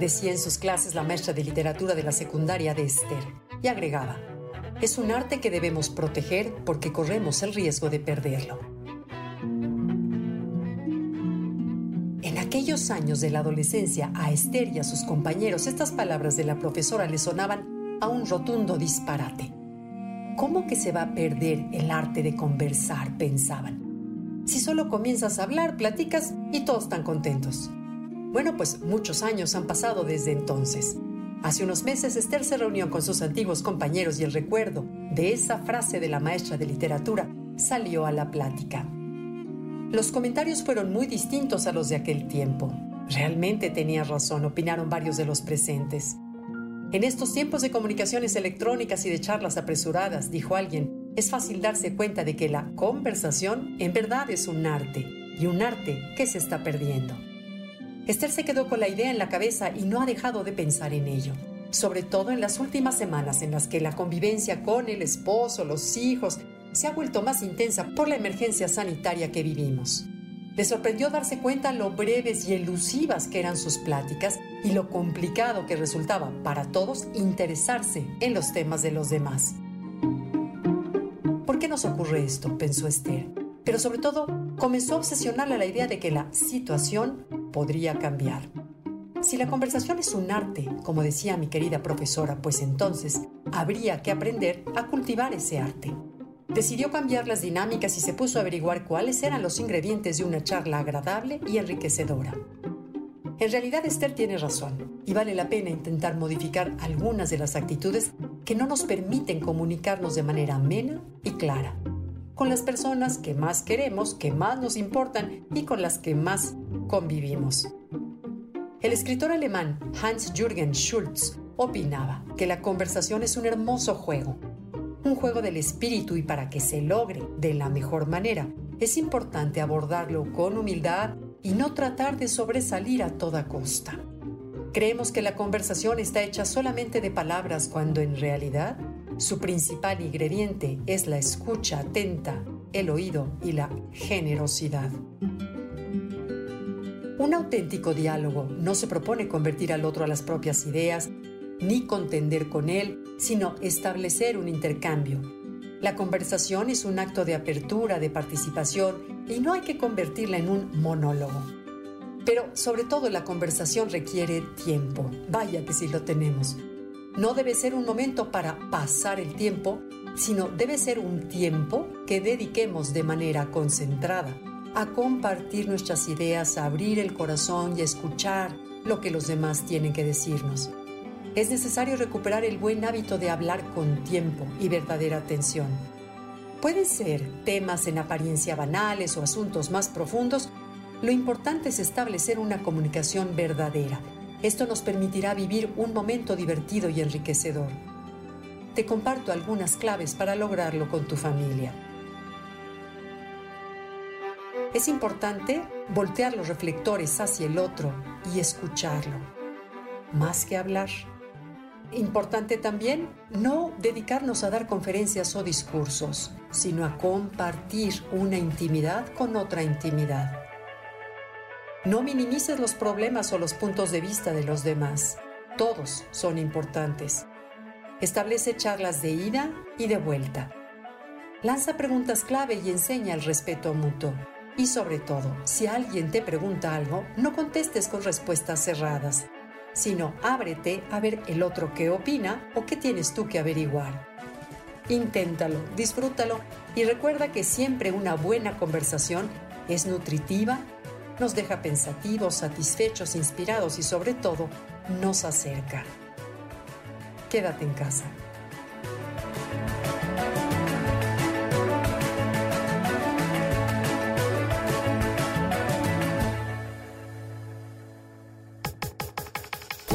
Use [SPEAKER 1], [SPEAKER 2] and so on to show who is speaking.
[SPEAKER 1] Decía en sus clases la maestra de literatura de la secundaria de Esther y agregaba, es un arte que debemos proteger porque corremos el riesgo de perderlo. En aquellos años de la adolescencia, a Esther y a sus compañeros estas palabras de la profesora le sonaban a un rotundo disparate. ¿Cómo que se va a perder el arte de conversar? pensaban. Si solo comienzas a hablar, platicas y todos están contentos. Bueno, pues muchos años han pasado desde entonces. Hace unos meses Esther se reunió con sus antiguos compañeros y el recuerdo de esa frase de la maestra de literatura salió a la plática. Los comentarios fueron muy distintos a los de aquel tiempo. Realmente tenía razón, opinaron varios de los presentes. En estos tiempos de comunicaciones electrónicas y de charlas apresuradas, dijo alguien, es fácil darse cuenta de que la conversación en verdad es un arte, y un arte que se está perdiendo. Esther se quedó con la idea en la cabeza y no ha dejado de pensar en ello, sobre todo en las últimas semanas en las que la convivencia con el esposo, los hijos, se ha vuelto más intensa por la emergencia sanitaria que vivimos. Le sorprendió darse cuenta lo breves y elusivas que eran sus pláticas y lo complicado que resultaba para todos interesarse en los temas de los demás. ¿Por qué nos ocurre esto? pensó Esther. Pero sobre todo, comenzó a obsesionarle la idea de que la situación podría cambiar. Si la conversación es un arte, como decía mi querida profesora, pues entonces habría que aprender a cultivar ese arte. Decidió cambiar las dinámicas y se puso a averiguar cuáles eran los ingredientes de una charla agradable y enriquecedora. En realidad Esther tiene razón y vale la pena intentar modificar algunas de las actitudes que no nos permiten comunicarnos de manera amena y clara, con las personas que más queremos, que más nos importan y con las que más convivimos. El escritor alemán Hans-Jürgen Schulz opinaba que la conversación es un hermoso juego, un juego del espíritu y para que se logre de la mejor manera es importante abordarlo con humildad y no tratar de sobresalir a toda costa. Creemos que la conversación está hecha solamente de palabras cuando en realidad su principal ingrediente es la escucha atenta, el oído y la generosidad. Un auténtico diálogo no se propone convertir al otro a las propias ideas, ni contender con él, sino establecer un intercambio. La conversación es un acto de apertura, de participación, y no hay que convertirla en un monólogo. Pero sobre todo la conversación requiere tiempo, vaya que si lo tenemos. No debe ser un momento para pasar el tiempo, sino debe ser un tiempo que dediquemos de manera concentrada a compartir nuestras ideas, a abrir el corazón y a escuchar lo que los demás tienen que decirnos. Es necesario recuperar el buen hábito de hablar con tiempo y verdadera atención. Pueden ser temas en apariencia banales o asuntos más profundos, lo importante es establecer una comunicación verdadera. Esto nos permitirá vivir un momento divertido y enriquecedor. Te comparto algunas claves para lograrlo con tu familia. Es importante voltear los reflectores hacia el otro y escucharlo, más que hablar. Importante también no dedicarnos a dar conferencias o discursos, sino a compartir una intimidad con otra intimidad. No minimices los problemas o los puntos de vista de los demás. Todos son importantes. Establece charlas de ida y de vuelta. Lanza preguntas clave y enseña el respeto mutuo. Y sobre todo, si alguien te pregunta algo, no contestes con respuestas cerradas, sino ábrete a ver el otro qué opina o qué tienes tú que averiguar. Inténtalo, disfrútalo y recuerda que siempre una buena conversación es nutritiva, nos deja pensativos, satisfechos, inspirados y sobre todo nos acerca. Quédate en casa.